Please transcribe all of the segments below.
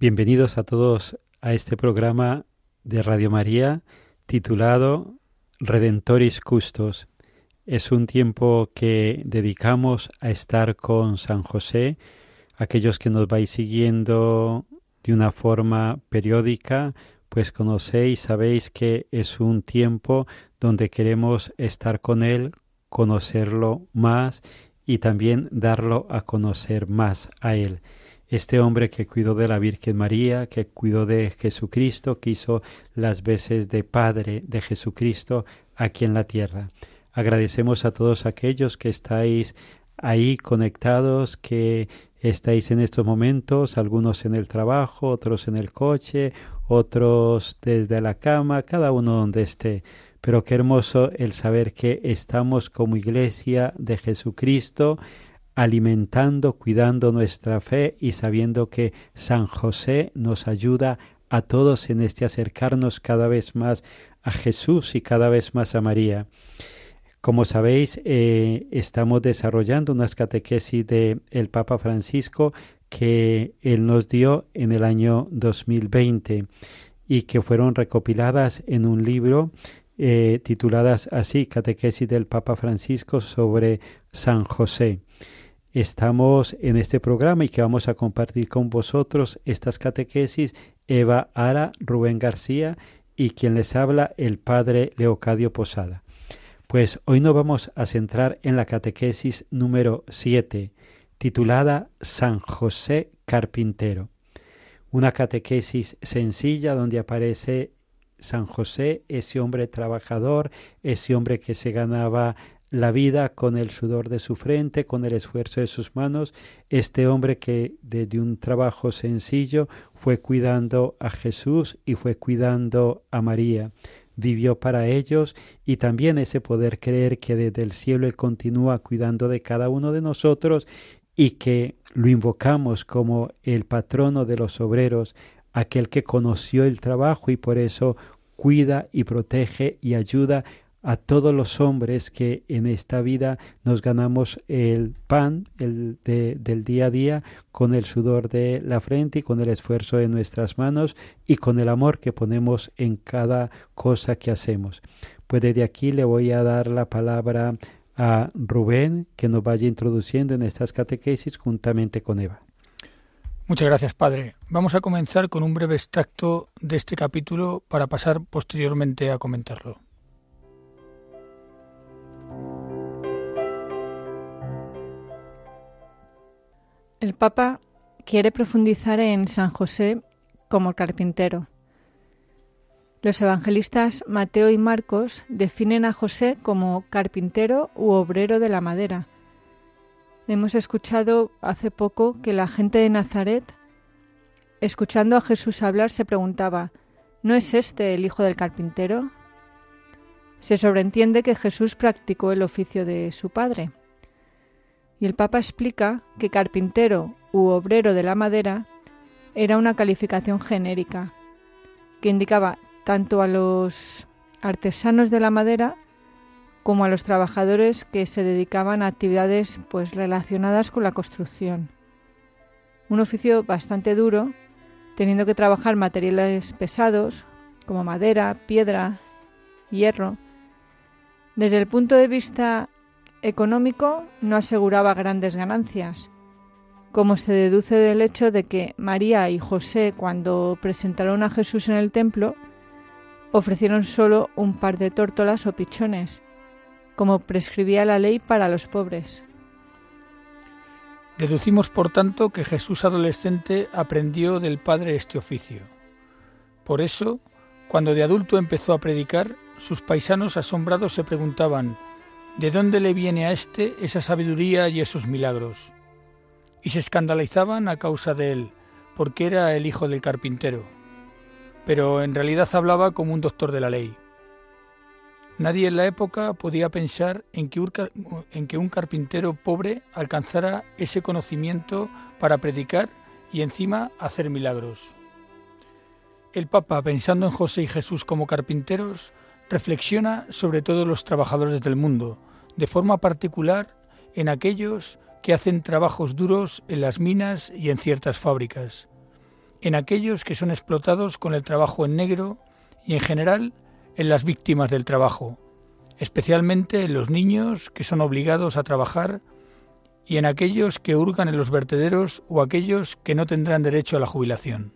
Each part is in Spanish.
Bienvenidos a todos a este programa de Radio María titulado Redentoris Custos. Es un tiempo que dedicamos a estar con San José. Aquellos que nos vais siguiendo de una forma periódica, pues conocéis, sabéis que es un tiempo donde queremos estar con Él, conocerlo más y también darlo a conocer más a Él este hombre que cuidó de la Virgen María, que cuidó de Jesucristo, que hizo las veces de Padre de Jesucristo aquí en la tierra. Agradecemos a todos aquellos que estáis ahí conectados, que estáis en estos momentos, algunos en el trabajo, otros en el coche, otros desde la cama, cada uno donde esté. Pero qué hermoso el saber que estamos como iglesia de Jesucristo, alimentando, cuidando nuestra fe y sabiendo que San José nos ayuda a todos en este acercarnos cada vez más a Jesús y cada vez más a María. Como sabéis, eh, estamos desarrollando unas catequesis de el Papa Francisco que él nos dio en el año 2020 y que fueron recopiladas en un libro eh, tituladas así, Catequesis del Papa Francisco sobre San José estamos en este programa y que vamos a compartir con vosotros estas catequesis Eva Ara, Rubén García y quien les habla el padre Leocadio Posada. Pues hoy nos vamos a centrar en la catequesis número 7, titulada San José Carpintero. Una catequesis sencilla donde aparece San José, ese hombre trabajador, ese hombre que se ganaba la vida con el sudor de su frente, con el esfuerzo de sus manos, este hombre que desde un trabajo sencillo fue cuidando a Jesús y fue cuidando a María, vivió para ellos y también ese poder creer que desde el cielo Él continúa cuidando de cada uno de nosotros y que lo invocamos como el patrono de los obreros, aquel que conoció el trabajo y por eso cuida y protege y ayuda todos los hombres que en esta vida nos ganamos el pan el del día a día con el sudor de la frente y con el esfuerzo de nuestras manos y con el amor que ponemos en cada cosa que hacemos. Pues desde aquí le voy a dar la palabra a Rubén que nos vaya introduciendo en estas catequesis juntamente con Eva. Muchas gracias, Padre. Vamos a comenzar con un breve extracto de este capítulo para pasar posteriormente a comentarlo. El Papa quiere profundizar en San José como carpintero. Los evangelistas Mateo y Marcos definen a José como carpintero u obrero de la madera. Hemos escuchado hace poco que la gente de Nazaret escuchando a Jesús hablar, se preguntaba, ¿no es este el hijo del carpintero? Se sobreentiende que Jesús practicó el oficio de su padre. Y el Papa explica que carpintero u obrero de la madera era una calificación genérica que indicaba tanto a los artesanos de la madera como a los trabajadores que se dedicaban a actividades pues relacionadas con la construcción. Un oficio bastante duro, teniendo que trabajar materiales pesados como madera, piedra, hierro. Desde el punto de vista económico no aseguraba grandes ganancias, como se deduce del hecho de que María y José, cuando presentaron a Jesús en el templo, ofrecieron solo un par de tórtolas o pichones, como prescribía la ley para los pobres. Deducimos, por tanto, que Jesús adolescente aprendió del Padre este oficio. Por eso, cuando de adulto empezó a predicar, sus paisanos asombrados se preguntaban, ¿de dónde le viene a éste esa sabiduría y esos milagros? Y se escandalizaban a causa de él, porque era el hijo del carpintero. Pero en realidad hablaba como un doctor de la ley. Nadie en la época podía pensar en que, un, en que un carpintero pobre alcanzara ese conocimiento para predicar y encima hacer milagros. El Papa, pensando en José y Jesús como carpinteros, reflexiona sobre todos los trabajadores del mundo, de forma particular en aquellos que hacen trabajos duros en las minas y en ciertas fábricas, en aquellos que son explotados con el trabajo en negro y en general en las víctimas del trabajo, especialmente en los niños que son obligados a trabajar y en aquellos que hurgan en los vertederos o aquellos que no tendrán derecho a la jubilación.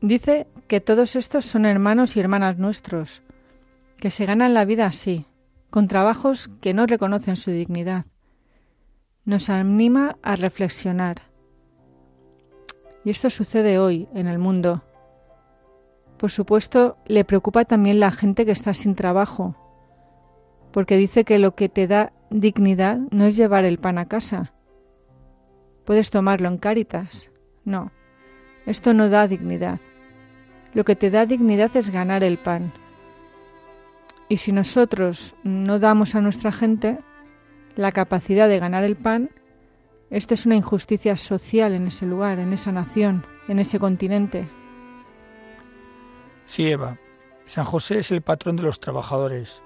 Dice que todos estos son hermanos y hermanas nuestros, que se ganan la vida así, con trabajos que no reconocen su dignidad. Nos anima a reflexionar. Y esto sucede hoy en el mundo. Por supuesto, le preocupa también la gente que está sin trabajo, porque dice que lo que te da dignidad no es llevar el pan a casa. Puedes tomarlo en cáritas. No, esto no da dignidad. Lo que te da dignidad es ganar el pan. Y si nosotros no damos a nuestra gente la capacidad de ganar el pan, esto es una injusticia social en ese lugar, en esa nación, en ese continente. Sí, Eva. San José es el patrón de los trabajadores,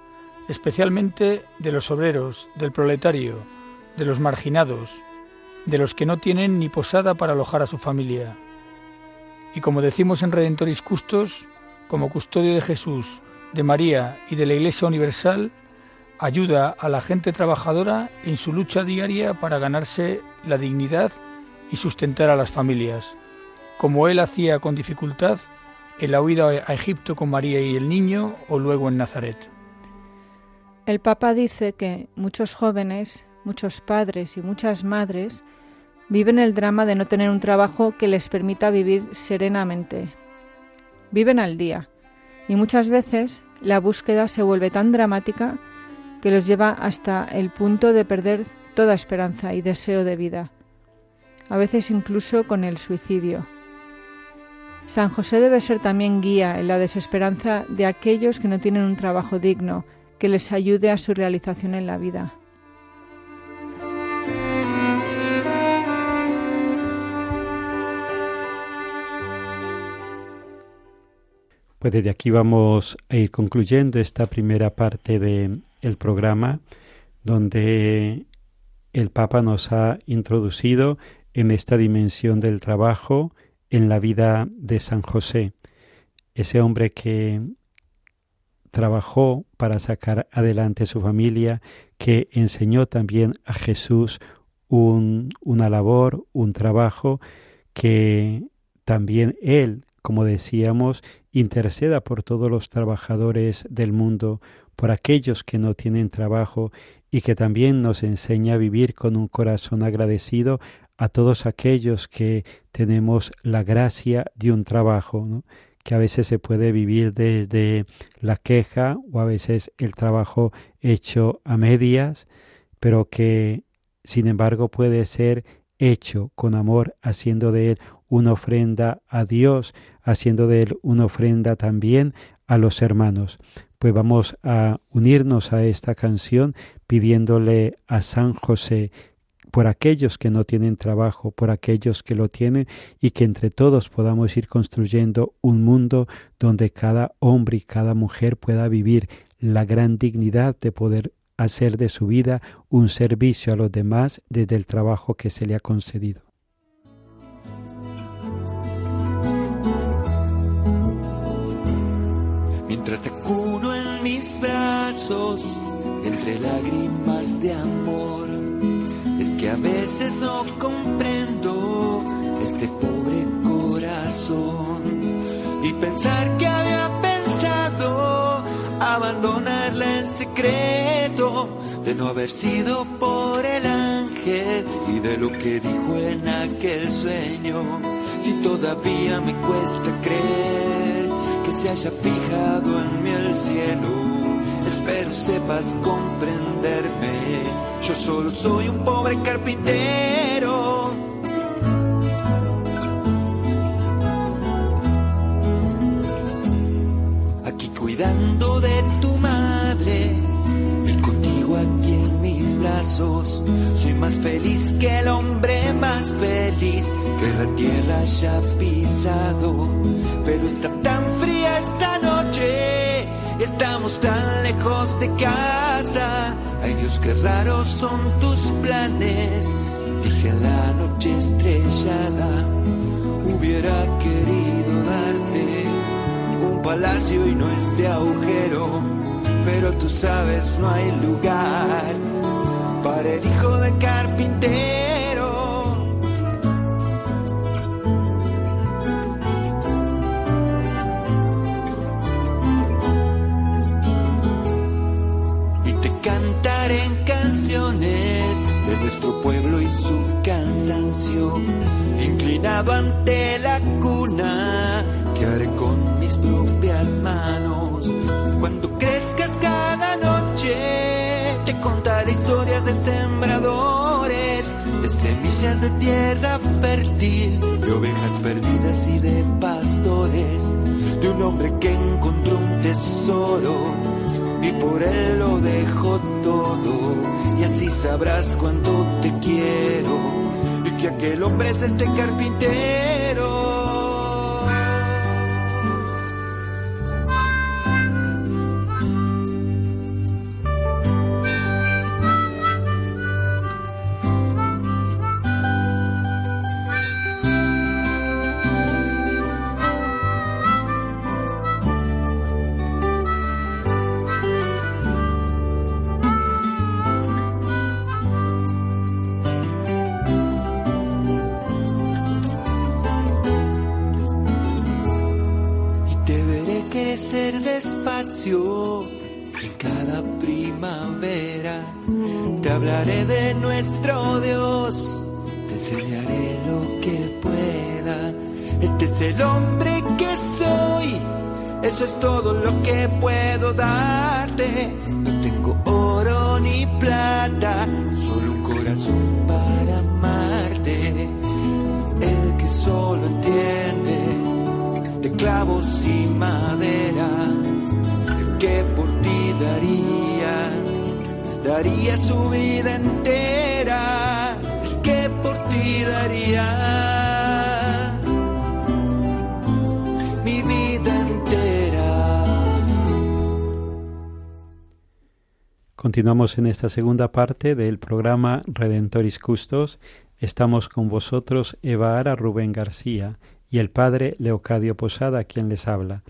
especialmente de los obreros, del proletario, de los marginados, de los que no tienen ni posada para alojar a su familia. Y como decimos en Redentoris Custos, como custodio de Jesús, de María y de la Iglesia Universal, ayuda a la gente trabajadora en su lucha diaria para ganarse la dignidad y sustentar a las familias, como él hacía con dificultad en la huida a Egipto con María y el niño o luego en Nazaret. El Papa dice que muchos jóvenes, muchos padres y muchas madres viven el drama de no tener un trabajo que les permita vivir serenamente. Viven al día y muchas veces la búsqueda se vuelve tan dramática que los lleva hasta el punto de perder toda esperanza y deseo de vida, a veces incluso con el suicidio. San José debe ser también guía en la desesperanza de aquellos que no tienen un trabajo digno que les ayude a su realización en la vida. Pues desde aquí vamos a ir concluyendo esta primera parte del el programa donde el Papa nos ha introducido en esta dimensión del trabajo en la vida de San José, ese hombre que trabajó para sacar adelante su familia, que enseñó también a Jesús un, una labor, un trabajo, que también él, como decíamos, interceda por todos los trabajadores del mundo, por aquellos que no tienen trabajo y que también nos enseña a vivir con un corazón agradecido a todos aquellos que tenemos la gracia de un trabajo, que a veces se puede vivir desde la queja o a veces el trabajo hecho a medias, pero que sin embargo puede ser hecho con amor, haciendo de él una ofrenda a Dios, haciendo de él una ofrenda también a los hermanos. Pues vamos a unirnos a esta canción pidiéndole a San José por aquellos que no tienen trabajo, por aquellos que lo tienen y que entre todos podamos ir construyendo un mundo donde cada hombre y cada mujer pueda vivir la gran dignidad de poder hacer de su vida un servicio a los demás desde el trabajo que se le ha concedido. Mientras te cuno en mis brazos, entre lágrimas de amor, es que a veces no comprendo este pobre corazón y pensar que había pensado abandonarla en secreto de no haber sido por el ángel y de lo que dijo en aquel sueño. Si todavía me cuesta creer se haya fijado en mí el cielo, espero sepas comprenderme. Yo solo soy un pobre carpintero. Aquí cuidando de tu madre y contigo aquí en mis brazos. Soy más feliz que el hombre más feliz que la tierra haya pisado. Pero está tan estamos tan lejos de casa. Ay Dios, qué raros son tus planes. Dije en la noche estrellada, hubiera querido darte un palacio y no este agujero. Pero tú sabes, no hay lugar para el hijo de carpintero. Nuestro pueblo y su cansancio, inclinado ante la cuna que haré con mis propias manos. Cuando crezcas cada noche, te contaré historias de sembradores, de semillas de tierra fértil, de ovejas perdidas y de pastores, de un hombre que encontró un tesoro y por él lo dejo todo. Y así sabrás cuánto te quiero y que aquel hombre es este carpintero. Enseñaré lo que pueda. Este es el hombre que soy, eso es todo lo que puedo darte. No tengo oro ni plata, solo un corazón para amarte. El que solo entiende de clavos y madera, el que por ti daría, daría su vida entera, es que Continuamos en esta segunda parte del programa Redentoris Custos. Estamos con vosotros Eva Ara Rubén García y el padre Leocadio Posada, quien les habla.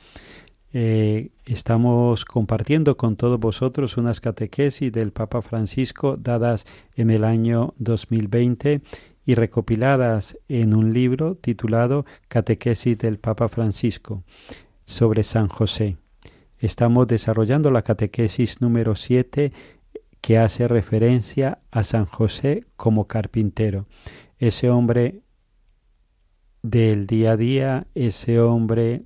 Eh, estamos compartiendo con todos vosotros unas catequesis del Papa Francisco dadas en el año 2020 y recopiladas en un libro titulado Catequesis del Papa Francisco sobre San José. Estamos desarrollando la catequesis número 7 que hace referencia a San José como carpintero, ese hombre del día a día, ese hombre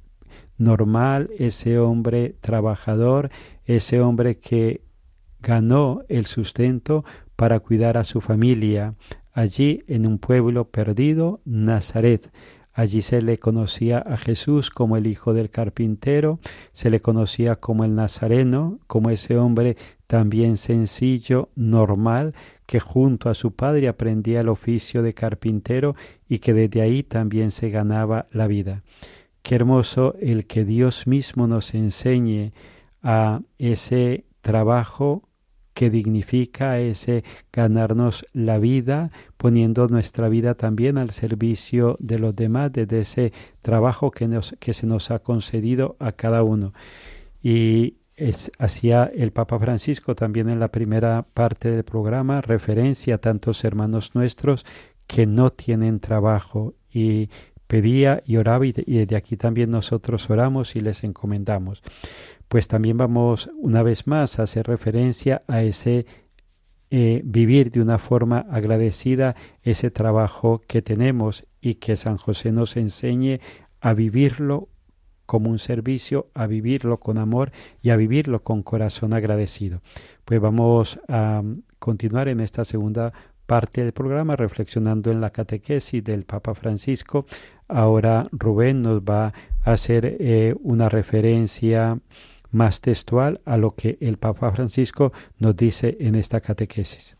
normal, ese hombre trabajador, ese hombre que ganó el sustento para cuidar a su familia allí en un pueblo perdido, Nazaret, Allí se le conocía a Jesús como el hijo del carpintero, se le conocía como el nazareno, como ese hombre también sencillo, normal, que junto a su padre aprendía el oficio de carpintero y que desde ahí también se ganaba la vida. Qué hermoso el que Dios mismo nos enseñe a ese trabajo que dignifica ese ganarnos la vida, poniendo nuestra vida también al servicio de los demás, desde ese trabajo que, nos, que se nos ha concedido a cada uno. Y hacía el Papa Francisco también en la primera parte del programa referencia a tantos hermanos nuestros que no tienen trabajo y pedía y oraba y desde aquí también nosotros oramos y les encomendamos pues también vamos una vez más a hacer referencia a ese eh, vivir de una forma agradecida ese trabajo que tenemos y que San José nos enseñe a vivirlo como un servicio, a vivirlo con amor y a vivirlo con corazón agradecido. Pues vamos a continuar en esta segunda parte del programa reflexionando en la catequesis del Papa Francisco. Ahora Rubén nos va a hacer eh, una referencia más textual a lo que el Papa Francisco nos dice en esta catequesis.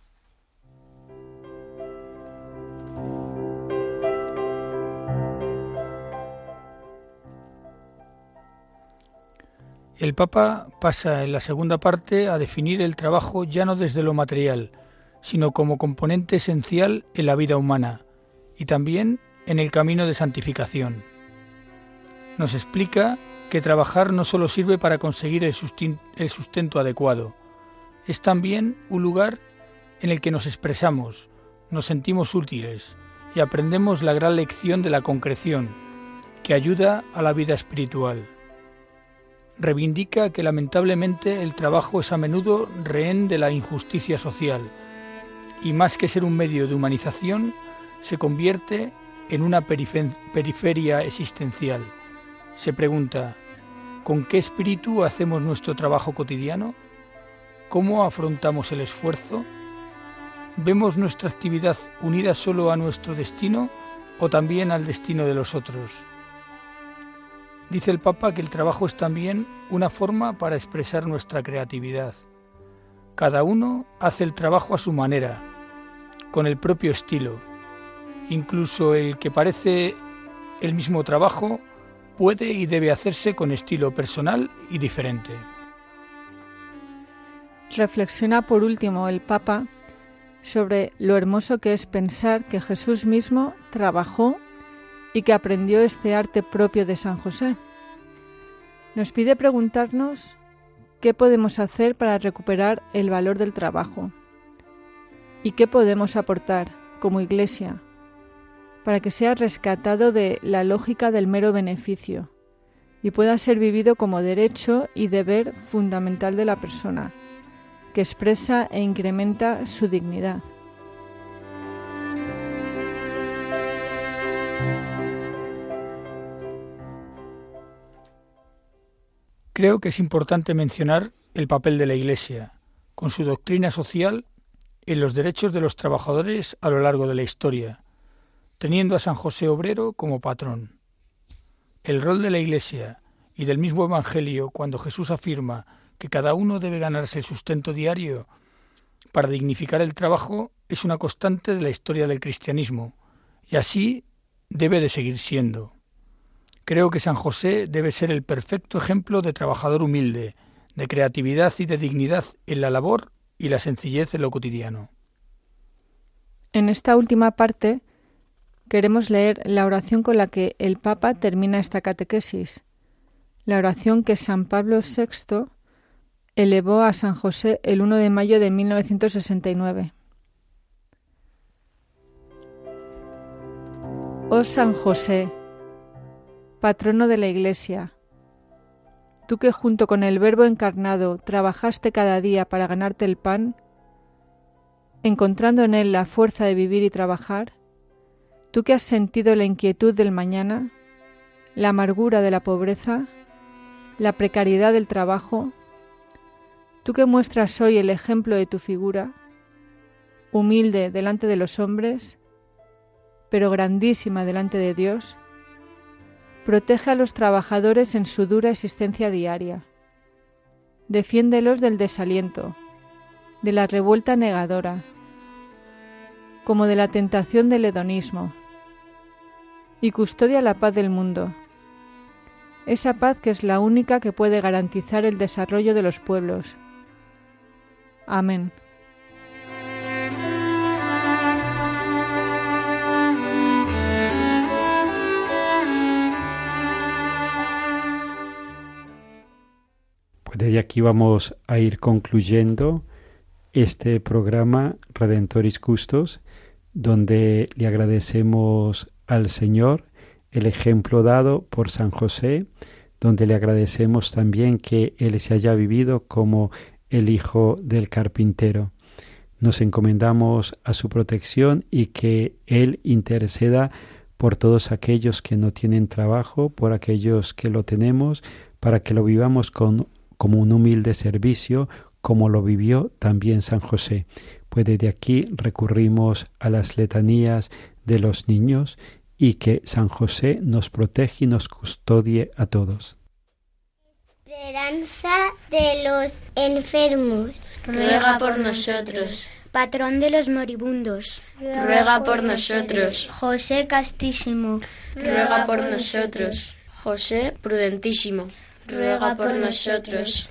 El Papa pasa en la segunda parte a definir el trabajo ya no desde lo material, sino como componente esencial en la vida humana y también en el camino de santificación. Nos explica que trabajar no solo sirve para conseguir el sustento adecuado, es también un lugar en el que nos expresamos, nos sentimos útiles y aprendemos la gran lección de la concreción, que ayuda a la vida espiritual. Reivindica que lamentablemente el trabajo es a menudo rehén de la injusticia social y más que ser un medio de humanización, se convierte en una periferia existencial. Se pregunta, ¿Con qué espíritu hacemos nuestro trabajo cotidiano? ¿Cómo afrontamos el esfuerzo? ¿Vemos nuestra actividad unida solo a nuestro destino o también al destino de los otros? Dice el Papa que el trabajo es también una forma para expresar nuestra creatividad. Cada uno hace el trabajo a su manera, con el propio estilo. Incluso el que parece el mismo trabajo puede y debe hacerse con estilo personal y diferente. Reflexiona por último el Papa sobre lo hermoso que es pensar que Jesús mismo trabajó y que aprendió este arte propio de San José. Nos pide preguntarnos qué podemos hacer para recuperar el valor del trabajo y qué podemos aportar como Iglesia para que sea rescatado de la lógica del mero beneficio y pueda ser vivido como derecho y deber fundamental de la persona, que expresa e incrementa su dignidad. Creo que es importante mencionar el papel de la Iglesia, con su doctrina social, en los derechos de los trabajadores a lo largo de la historia, teniendo a San José Obrero como patrón. El rol de la Iglesia y del mismo Evangelio cuando Jesús afirma que cada uno debe ganarse el sustento diario para dignificar el trabajo es una constante de la historia del cristianismo y así debe de seguir siendo. Creo que San José debe ser el perfecto ejemplo de trabajador humilde, de creatividad y de dignidad en la labor y la sencillez en lo cotidiano. En esta última parte queremos leer la oración con la que el Papa termina esta catequesis, la oración que San Pablo VI elevó a San José el 1 de mayo de 1969. Oh San José, patrono de la Iglesia, tú que junto con el Verbo encarnado trabajaste cada día para ganarte el pan, encontrando en él la fuerza de vivir y trabajar, Tú que has sentido la inquietud del mañana, la amargura de la pobreza, la precariedad del trabajo, tú que muestras hoy el ejemplo de tu figura, humilde delante de los hombres, pero grandísima delante de Dios, Protege a los trabajadores en su dura existencia diaria. Defiéndelos del desaliento, de la revuelta negadora, como de la tentación del hedonismo, y custodia la paz del mundo, esa paz que es la única que puede garantizar el desarrollo de los pueblos. Amén. Pues desde aquí vamos a ir concluyendo este programa Redentoris Custos, donde le agradecemos al Señor el ejemplo dado por San José, donde le agradecemos también que Él se haya vivido como el Hijo del Carpintero. Nos encomendamos a su protección y que Él interceda por todos aquellos que no tienen trabajo, por aquellos que lo tenemos, para que lo vivamos con, como un humilde servicio, como lo vivió también San José. Pues desde aquí recurrimos a las letanías de los niños y que San José nos protege y nos custodie a todos. Esperanza de los enfermos. Ruega por nosotros. Patrón de los moribundos. Ruega por nosotros. José Castísimo. Ruega por nosotros. José Prudentísimo. Ruega por nosotros.